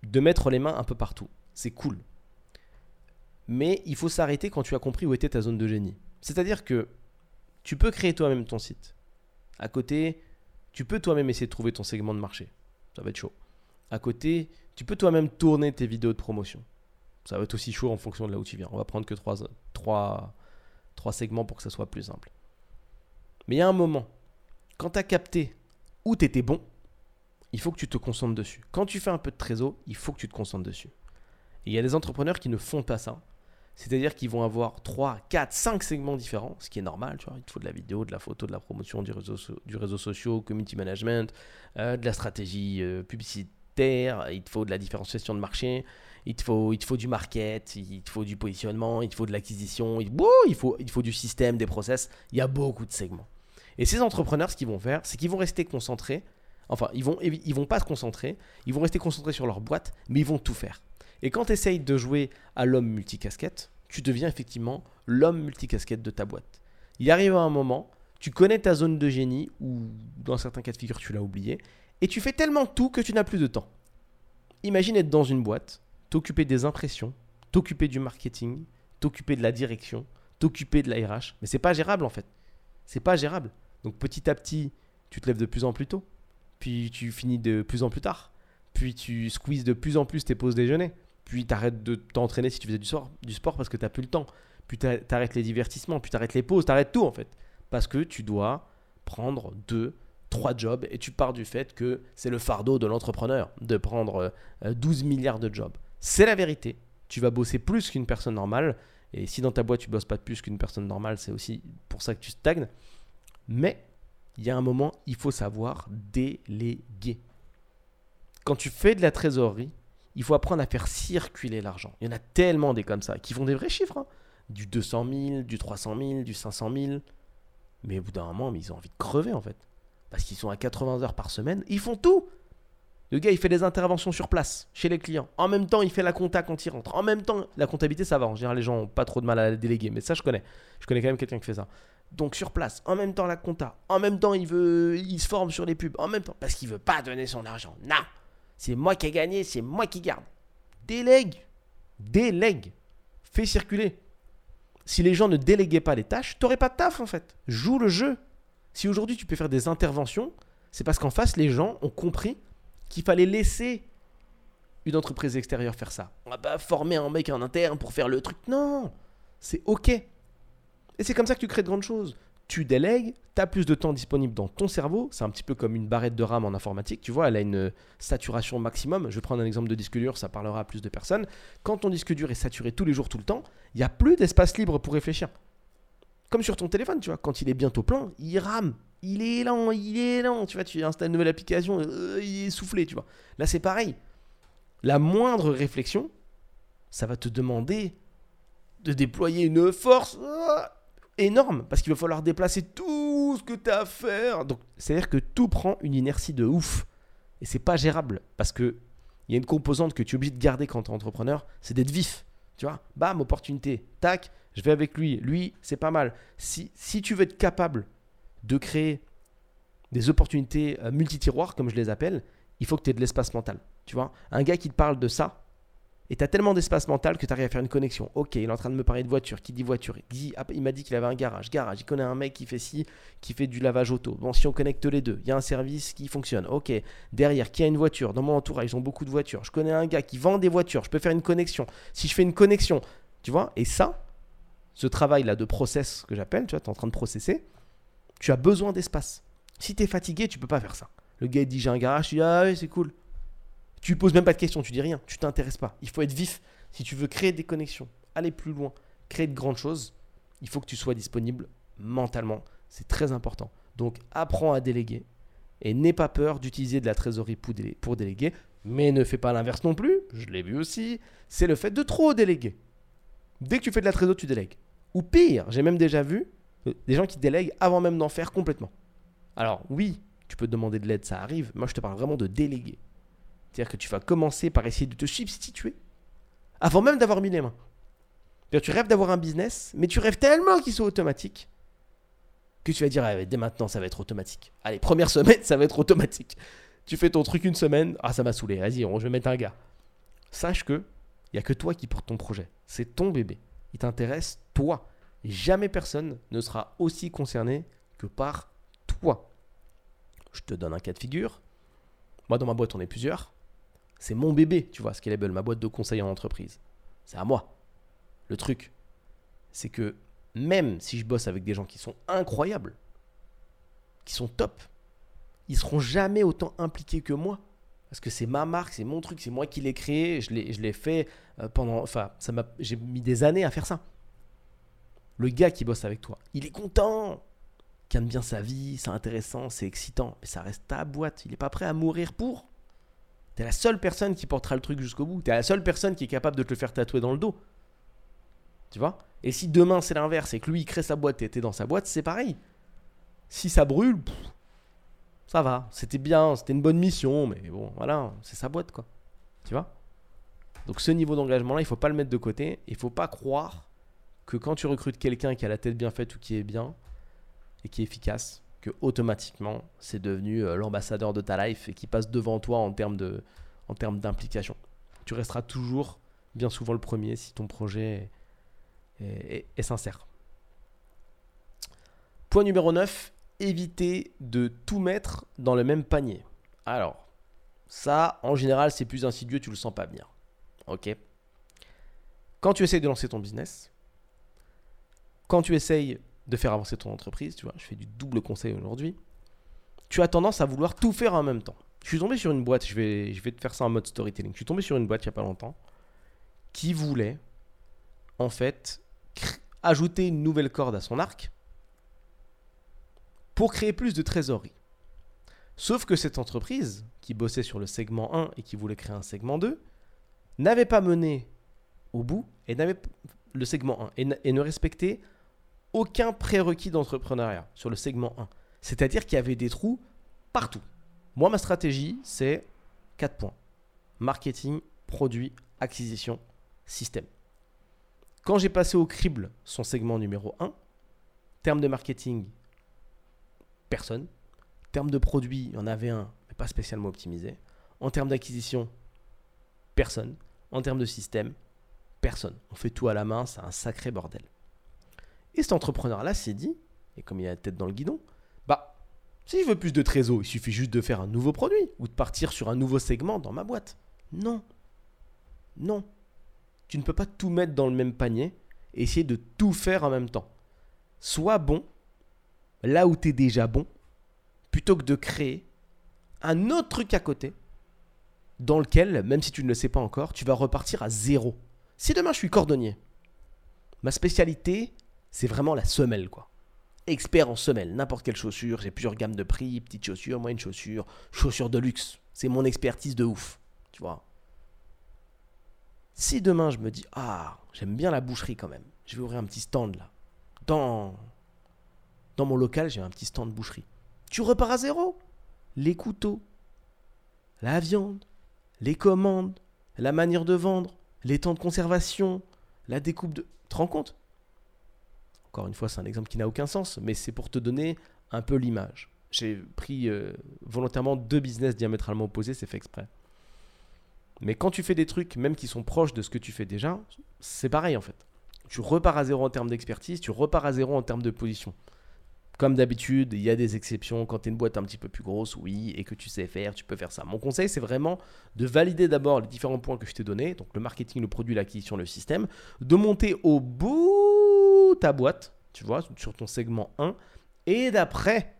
de mettre les mains un peu partout. C'est cool mais il faut s'arrêter quand tu as compris où était ta zone de génie. C'est-à-dire que tu peux créer toi-même ton site. À côté, tu peux toi-même essayer de trouver ton segment de marché. Ça va être chaud. À côté, tu peux toi-même tourner tes vidéos de promotion. Ça va être aussi chaud en fonction de là où tu viens. On va prendre que trois, segments pour que ça soit plus simple. Mais il y a un moment, quand tu as capté où tu étais bon, il faut que tu te concentres dessus. Quand tu fais un peu de trésor, il faut que tu te concentres dessus. Il y a des entrepreneurs qui ne font pas ça. C'est-à-dire qu'ils vont avoir 3, 4, 5 segments différents, ce qui est normal. Il te faut de la vidéo, de la photo, de la promotion, du réseau, du réseau social, community management, euh, de la stratégie euh, publicitaire, il te faut de la différenciation de marché, il te faut, il te faut du market, il te faut du positionnement, il te faut de l'acquisition, il, il, faut, il faut du système, des process. Il y a beaucoup de segments. Et ces entrepreneurs, ce qu'ils vont faire, c'est qu'ils vont rester concentrés. Enfin, ils vont, ils vont pas se concentrer, ils vont rester concentrés sur leur boîte, mais ils vont tout faire. Et quand tu essayes de jouer à l'homme multicasquette, tu deviens effectivement l'homme multicasquette de ta boîte. Il arrive à un moment, tu connais ta zone de génie, ou dans certains cas de figure, tu l'as oublié, et tu fais tellement tout que tu n'as plus de temps. Imagine être dans une boîte, t'occuper des impressions, t'occuper du marketing, t'occuper de la direction, t'occuper de la RH, mais c'est pas gérable en fait. C'est pas gérable. Donc petit à petit, tu te lèves de plus en plus tôt, puis tu finis de plus en plus tard, puis tu squeezes de plus en plus tes pauses déjeuner, puis tu arrêtes de t'entraîner si tu faisais du sport, parce que tu n'as plus le temps, puis tu arrêtes les divertissements, puis tu arrêtes les pauses, tu arrêtes tout en fait. Parce que tu dois prendre deux, trois jobs et tu pars du fait que c'est le fardeau de l'entrepreneur de prendre 12 euh, milliards de jobs. C'est la vérité. Tu vas bosser plus qu'une personne normale. Et si dans ta boîte tu bosses pas plus qu'une personne normale, c'est aussi pour ça que tu stagnes. Mais il y a un moment, il faut savoir déléguer. Quand tu fais de la trésorerie, il faut apprendre à faire circuler l'argent. Il y en a tellement des comme ça qui font des vrais chiffres. Hein. Du 200 000, du 300 000, du 500 000. Mais au bout d'un moment, ils ont envie de crever en fait. Parce qu'ils sont à 80 heures par semaine. Ils font tout. Le gars, il fait des interventions sur place, chez les clients. En même temps, il fait la compta quand il rentre. En même temps, la comptabilité, ça va. En général, les gens n'ont pas trop de mal à la déléguer. Mais ça, je connais. Je connais quand même quelqu'un qui fait ça. Donc sur place, en même temps la compta, en même temps il veut, il se forme sur les pubs, en même temps parce qu'il veut pas donner son argent. Non, c'est moi qui ai gagné, c'est moi qui garde. Délègue. Délègue. Fais circuler. Si les gens ne déléguaient pas les tâches, t'aurais pas de taf en fait. Joue le jeu. Si aujourd'hui tu peux faire des interventions, c'est parce qu'en face les gens ont compris qu'il fallait laisser une entreprise extérieure faire ça. On va pas former un mec en interne pour faire le truc. Non, c'est ok. Et c'est comme ça que tu crées de grandes choses tu délègues, tu as plus de temps disponible dans ton cerveau. C'est un petit peu comme une barrette de RAM en informatique. Tu vois, elle a une saturation maximum. Je vais prendre un exemple de disque dur, ça parlera à plus de personnes. Quand ton disque dur est saturé tous les jours, tout le temps, il n'y a plus d'espace libre pour réfléchir. Comme sur ton téléphone, tu vois, quand il est bientôt plein, il rame. Il est lent, il est lent. Tu vois, tu installes une nouvelle application, euh, il est soufflé, tu vois. Là, c'est pareil. La moindre réflexion, ça va te demander de déployer une force. Énorme parce qu'il va falloir déplacer tout ce que tu as à faire. Donc, c'est-à-dire que tout prend une inertie de ouf. Et c'est pas gérable parce que il y a une composante que tu es obligé de garder quand tu es entrepreneur, c'est d'être vif. Tu vois, bam, opportunité, tac, je vais avec lui. Lui, c'est pas mal. Si, si tu veux être capable de créer des opportunités euh, multi-tiroirs, comme je les appelle, il faut que tu aies de l'espace mental. Tu vois, un gars qui te parle de ça, et tu tellement d'espace mental que tu arrives à faire une connexion. Ok, il est en train de me parler de voiture. Qui dit voiture ah, il m'a dit qu'il avait un garage. Garage. Il connaît un mec qui fait ci, qui fait du lavage auto. Bon, si on connecte les deux, il y a un service qui fonctionne. Ok, derrière, qui a une voiture Dans mon entourage, ils ont beaucoup de voitures. Je connais un gars qui vend des voitures. Je peux faire une connexion. Si je fais une connexion, tu vois Et ça, ce travail-là de process que j'appelle, tu vois, tu es en train de processer, Tu as besoin d'espace. Si tu es fatigué, tu peux pas faire ça. Le gars dit j'ai un garage, tu dis ah oui, c'est cool. Tu poses même pas de questions, tu dis rien, tu t'intéresses pas. Il faut être vif. Si tu veux créer des connexions, aller plus loin, créer de grandes choses, il faut que tu sois disponible mentalement. C'est très important. Donc apprends à déléguer et n'aie pas peur d'utiliser de la trésorerie pour déléguer, mais ne fais pas l'inverse non plus. Je l'ai vu aussi. C'est le fait de trop déléguer. Dès que tu fais de la trésorerie, tu délègues. Ou pire, j'ai même déjà vu euh, des gens qui délèguent avant même d'en faire complètement. Alors oui, tu peux demander de l'aide, ça arrive. Moi, je te parle vraiment de déléguer. C'est-à-dire que tu vas commencer par essayer de te substituer avant même d'avoir mis les mains. Tu rêves d'avoir un business, mais tu rêves tellement qu'il soit automatique que tu vas dire ah, dès maintenant ça va être automatique. Allez, première semaine, ça va être automatique. Tu fais ton truc une semaine, ah ça m'a saoulé, vas-y, je vais mettre un gars. Sache que il n'y a que toi qui porte ton projet. C'est ton bébé. Il t'intéresse toi. Jamais personne ne sera aussi concerné que par toi. Je te donne un cas de figure. Moi, dans ma boîte, on est plusieurs. C'est mon bébé, tu vois, Scalable, ma boîte de conseil en entreprise. C'est à moi. Le truc, c'est que même si je bosse avec des gens qui sont incroyables, qui sont top, ils seront jamais autant impliqués que moi. Parce que c'est ma marque, c'est mon truc, c'est moi qui l'ai créé, je l'ai fait euh, pendant. Enfin, j'ai mis des années à faire ça. Le gars qui bosse avec toi, il est content, qui aime bien sa vie, c'est intéressant, c'est excitant, mais ça reste ta boîte. Il n'est pas prêt à mourir pour. Tu es la seule personne qui portera le truc jusqu'au bout. Tu es la seule personne qui est capable de te le faire tatouer dans le dos. Tu vois? Et si demain c'est l'inverse et que lui il crée sa boîte et tu es dans sa boîte, c'est pareil. Si ça brûle, ça va, c'était bien, c'était une bonne mission, mais bon, voilà, c'est sa boîte, quoi. Tu vois? Donc ce niveau d'engagement-là, il faut pas le mettre de côté. Il faut pas croire que quand tu recrutes quelqu'un qui a la tête bien faite ou qui est bien et qui est efficace, que automatiquement c'est devenu euh, l'ambassadeur de ta life et qui passe devant toi en termes de, en termes d'implication. Tu resteras toujours bien souvent le premier si ton projet est, sincère. Point numéro 9, éviter de tout mettre dans le même panier. Alors, ça, en général, c'est plus insidieux, tu le sens pas venir. Ok Quand tu essayes de lancer ton business, quand tu essayes de faire avancer ton entreprise, tu vois, je fais du double conseil aujourd'hui, tu as tendance à vouloir tout faire en même temps. Je suis tombé sur une boîte, je vais, te faire ça en mode storytelling. Je suis tombé sur une boîte il n'y a pas longtemps qui voulait, en fait, ajouter une nouvelle corde à son arc pour créer plus de trésorerie. Sauf que cette entreprise, qui bossait sur le segment 1 et qui voulait créer un segment 2, n'avait pas mené au bout et n'avait le segment 1 et, ne respectait aucun prérequis d'entrepreneuriat sur le segment 1. C'est-à-dire qu'il y avait des trous partout. Moi, ma stratégie, c'est 4 points. Marketing, produit, acquisition, système. Quand j'ai passé au crible son segment numéro 1, terme de marketing, personne. En termes de produits, il y en avait un, mais pas spécialement optimisé. En termes d'acquisition, personne. En termes de système, personne. On fait tout à la main, c'est un sacré bordel. Et cet entrepreneur-là s'est dit, et comme il a la tête dans le guidon, bah, si je veux plus de trésor, il suffit juste de faire un nouveau produit ou de partir sur un nouveau segment dans ma boîte. Non. Non. Tu ne peux pas tout mettre dans le même panier et essayer de tout faire en même temps. Sois bon là où tu es déjà bon, plutôt que de créer un autre truc à côté dans lequel, même si tu ne le sais pas encore, tu vas repartir à zéro. Si demain je suis cordonnier, ma spécialité, c'est vraiment la semelle, quoi. Expert en semelle, n'importe quelle chaussure, j'ai plusieurs gammes de prix, petites chaussures, moyennes chaussures, chaussures de luxe. C'est mon expertise de ouf, tu vois. Si demain je me dis, ah, j'aime bien la boucherie quand même, je vais ouvrir un petit stand là, dans dans mon local, j'ai un petit stand de boucherie. Tu repars à zéro. Les couteaux, la viande, les commandes, la manière de vendre, les temps de conservation, la découpe de... Tu te rends compte? Encore une fois, c'est un exemple qui n'a aucun sens, mais c'est pour te donner un peu l'image. J'ai pris euh, volontairement deux business diamétralement opposés, c'est fait exprès. Mais quand tu fais des trucs, même qui sont proches de ce que tu fais déjà, c'est pareil en fait. Tu repars à zéro en termes d'expertise, tu repars à zéro en termes de position. Comme d'habitude, il y a des exceptions. Quand tu es une boîte un petit peu plus grosse, oui, et que tu sais faire, tu peux faire ça. Mon conseil, c'est vraiment de valider d'abord les différents points que je t'ai donnés, donc le marketing, le produit, l'acquisition, le système, de monter au bout ta boîte, tu vois, sur ton segment 1, et d'après,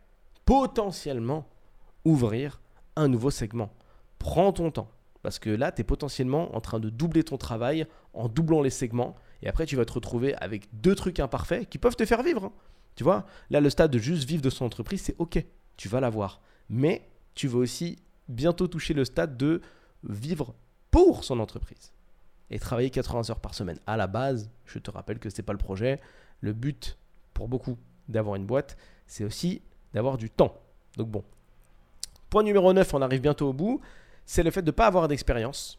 potentiellement, ouvrir un nouveau segment. Prends ton temps. Parce que là, tu es potentiellement en train de doubler ton travail en doublant les segments. Et après, tu vas te retrouver avec deux trucs imparfaits qui peuvent te faire vivre. hein. Tu vois, là, le stade de juste vivre de son entreprise, c'est OK. Tu vas l'avoir. Mais tu vas aussi bientôt toucher le stade de vivre pour son entreprise et travailler 80 heures par semaine. À la base, je te rappelle que ce n'est pas le projet. Le but pour beaucoup d'avoir une boîte, c'est aussi d'avoir du temps. Donc bon. Point numéro 9, on arrive bientôt au bout, c'est le fait de ne pas avoir d'expérience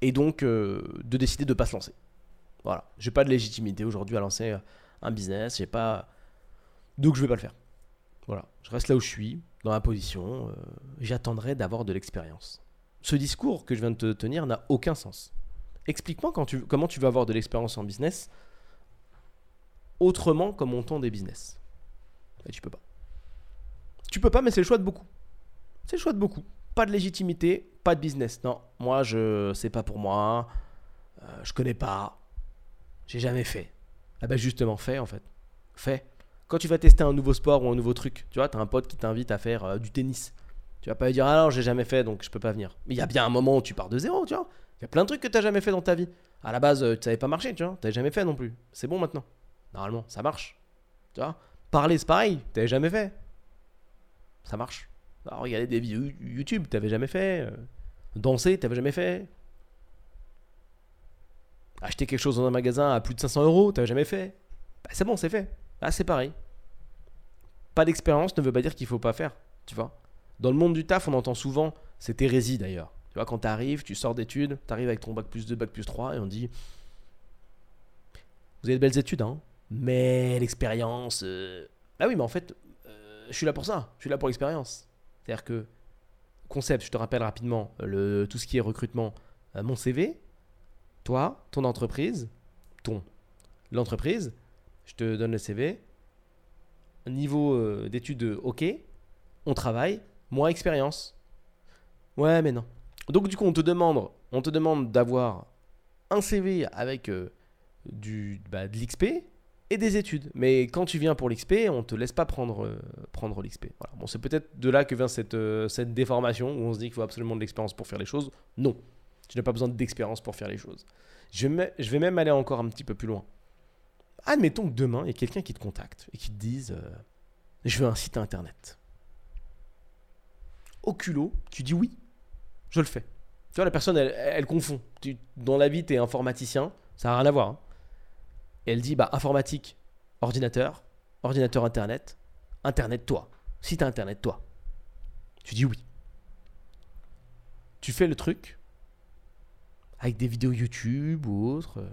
et donc euh, de décider de ne pas se lancer. Voilà, j'ai pas de légitimité aujourd'hui à lancer un business, j'ai pas donc je vais pas le faire. Voilà, je reste là où je suis, dans ma position, euh, j'attendrai d'avoir de l'expérience. Ce discours que je viens de te tenir n'a aucun sens. Explique-moi comment tu veux avoir de l'expérience en business autrement qu'en montant des business. Et tu peux pas. Tu peux pas, mais c'est le choix de beaucoup. C'est le choix de beaucoup. Pas de légitimité, pas de business. Non, moi, je c'est pas pour moi. Euh, je connais pas. J'ai jamais fait. Ah bah justement, fais en fait. Fais. Quand tu vas tester un nouveau sport ou un nouveau truc, tu vois, t'as un pote qui t'invite à faire euh, du tennis. Tu vas pas lui dire, ah non, j'ai jamais fait, donc je peux pas venir. Mais il y a bien un moment où tu pars de zéro, tu vois. Il y a plein de trucs que t'as jamais fait dans ta vie. À la base, euh, tu savais pas marcher, tu vois. T'avais jamais fait non plus. C'est bon maintenant. Normalement, ça marche. Tu vois? Parler, c'est pareil. T'avais jamais fait. Ça marche. Alors, regarder des vidéos YouTube, t'avais jamais fait. Euh, Danser, t'avais jamais fait. Acheter quelque chose dans un magasin à plus de 500 euros, t'avais jamais fait. Bah, c'est bon, c'est fait. Ah, c'est pareil. Pas d'expérience ne veut pas dire qu'il faut pas faire. Tu vois. Dans le monde du taf, on entend souvent cette hérésie d'ailleurs. Tu vois, quand tu arrives, tu sors d'études, tu arrives avec ton bac plus 2, bac plus 3, et on dit Vous avez de belles études, hein, mais l'expérience. euh, Ah oui, mais en fait, euh, je suis là pour ça. Je suis là pour l'expérience. C'est-à-dire que, concept, je te rappelle rapidement, le, tout ce qui est recrutement, euh, mon CV, toi, ton entreprise, ton, l'entreprise, je te donne le CV, niveau euh, d'études, ok, on travaille, moi, expérience. Ouais, mais non. Donc du coup, on te demande, on te demande d'avoir un CV avec du, bah, de l'XP et des études. Mais quand tu viens pour l'XP, on te laisse pas prendre, euh, prendre l'XP. Bon, c'est peut-être de là que vient cette, euh, cette déformation où on se dit qu'il faut absolument de l'expérience pour faire les choses. Non, tu n'as pas besoin d'expérience pour faire les choses. Je, vais- je vais même aller encore un petit peu plus loin. Admettons que demain, il y a quelqu'un qui te contacte et qui te dise euh, Je veux un site internet. Au culot, tu dis oui, je le fais. Tu vois, la personne, elle, confond. Dans la vie, tu es informaticien, ça n'a rien à voir. hein. Et elle dit bah, informatique, ordinateur, ordinateur internet, internet toi, site internet toi. Tu dis oui. Tu fais le truc avec des vidéos YouTube ou autre, euh,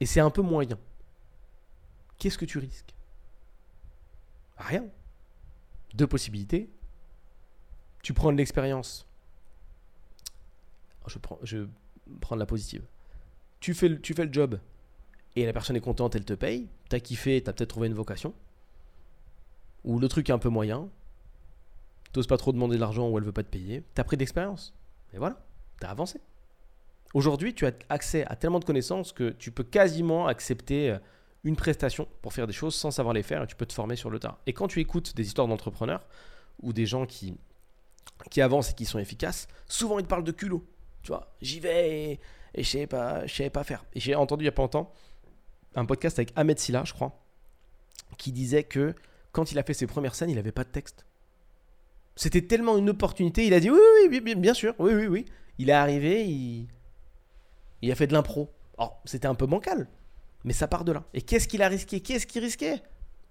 et c'est un peu moyen. Qu'est-ce que tu risques? Rien. Deux possibilités. Tu prends de l'expérience. Je prends, je prends la positive. Tu fais le job et la personne est contente, elle te paye. T'as kiffé, t'as peut-être trouvé une vocation. Ou le truc est un peu moyen. T'oses pas trop demander de l'argent ou elle veut pas te payer. T'as pris de l'expérience. Et voilà, t'as avancé. Aujourd'hui, tu as accès à tellement de connaissances que tu peux quasiment accepter euh, une prestation pour faire des choses sans savoir les faire et tu peux te former sur le tas. Et quand tu écoutes des histoires d'entrepreneurs ou des gens qui, qui avancent et qui sont efficaces, souvent ils te parlent de culot. Tu vois, j'y vais et, je savais pas, pas faire. Et j'ai entendu il y a pas longtemps un podcast avec Ahmed Silla, je crois, qui disait que quand il a fait ses premières scènes, il n'avait pas de texte. C'était tellement une opportunité, il a dit oui, oui, oui, bien, sûr, oui, oui, oui. Il est arrivé, il, a fait de l'impro. Alors, c'était un peu bancal, mais ça part de là. Et qu'est-ce qu'il a risqué? Qu'est-ce qu'il risquait?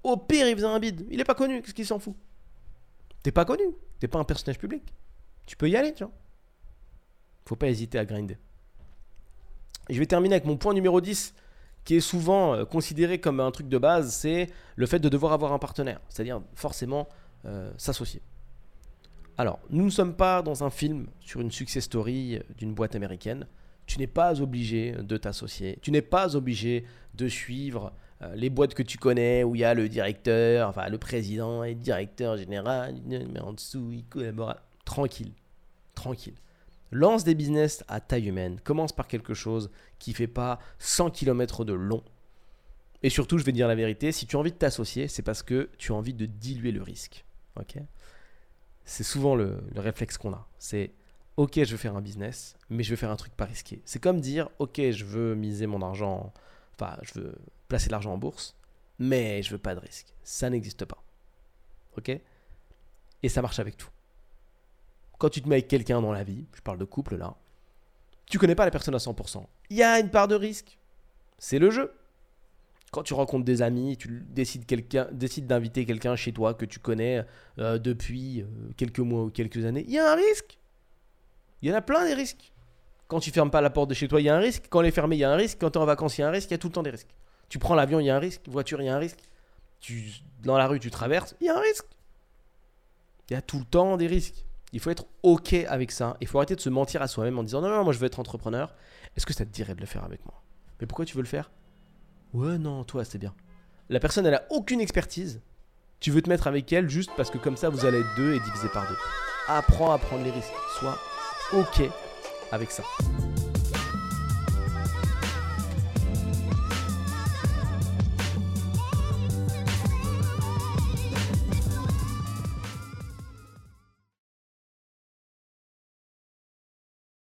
Au pire, il faisait un bide. Il est pas connu, qu'est-ce qu'il s'en fout? T'es pas connu, t'es pas un personnage public. Tu peux y aller, tu vois. Faut pas hésiter à grinder. Je vais terminer avec mon point numéro 10, qui est souvent euh, considéré comme un truc de base, c'est le fait de devoir avoir un partenaire, c'est-à-dire forcément euh, s'associer. Alors, nous ne sommes pas dans un film sur une success story euh, d'une boîte américaine. Tu n'es pas obligé de t'associer. Tu n'es pas obligé de suivre les boîtes que tu connais où il y a le directeur, enfin le président et le directeur général, mais en dessous, il collabore. Tranquille, tranquille. Lance des business à taille humaine. Commence par quelque chose qui fait pas 100 km de long. Et surtout, je vais dire la vérité, si tu as envie de t'associer, c'est parce que tu as envie de diluer le risque. Ok? C'est souvent le, le réflexe qu'on a. C'est ok, je veux faire un business, mais je veux faire un truc pas risqué. C'est comme dire ok, je veux miser mon argent, enfin, je veux placer l'argent en bourse, mais je veux pas de risque. Ça n'existe pas. Ok? Et ça marche avec tout. Quand tu te mets avec quelqu'un dans la vie, je parle de couple là, tu connais pas la personne à 100%. Il y a une part de risque. C'est le jeu. Quand tu rencontres des amis, tu décides, d'inviter quelqu'un chez toi que tu connais euh, depuis euh, quelques mois ou quelques années, il y a un risque. Il y en a plein des risques. Quand tu fermes pas la porte de chez toi, il y a un risque. Quand elle est fermée, il y a un risque. Quand tu es en vacances, il y a un risque. Il y a tout le temps des risques. Tu prends l'avion, il y a un risque. Voiture, il y a un risque. Tu, dans la rue, tu traverses, il y a un risque. Il y a tout le temps des risques. Il faut être OK avec ça. Il faut arrêter de se mentir à soi-même en disant non, non, moi je veux être entrepreneur. Est-ce que ça te dirait de le faire avec moi? Mais pourquoi tu veux le faire? Ouais, non, toi, c'est bien. La personne, elle a aucune expertise. Tu veux te mettre avec elle juste parce que comme ça, vous allez être deux et diviser par deux. Apprends à prendre les risques. Sois OK avec ça.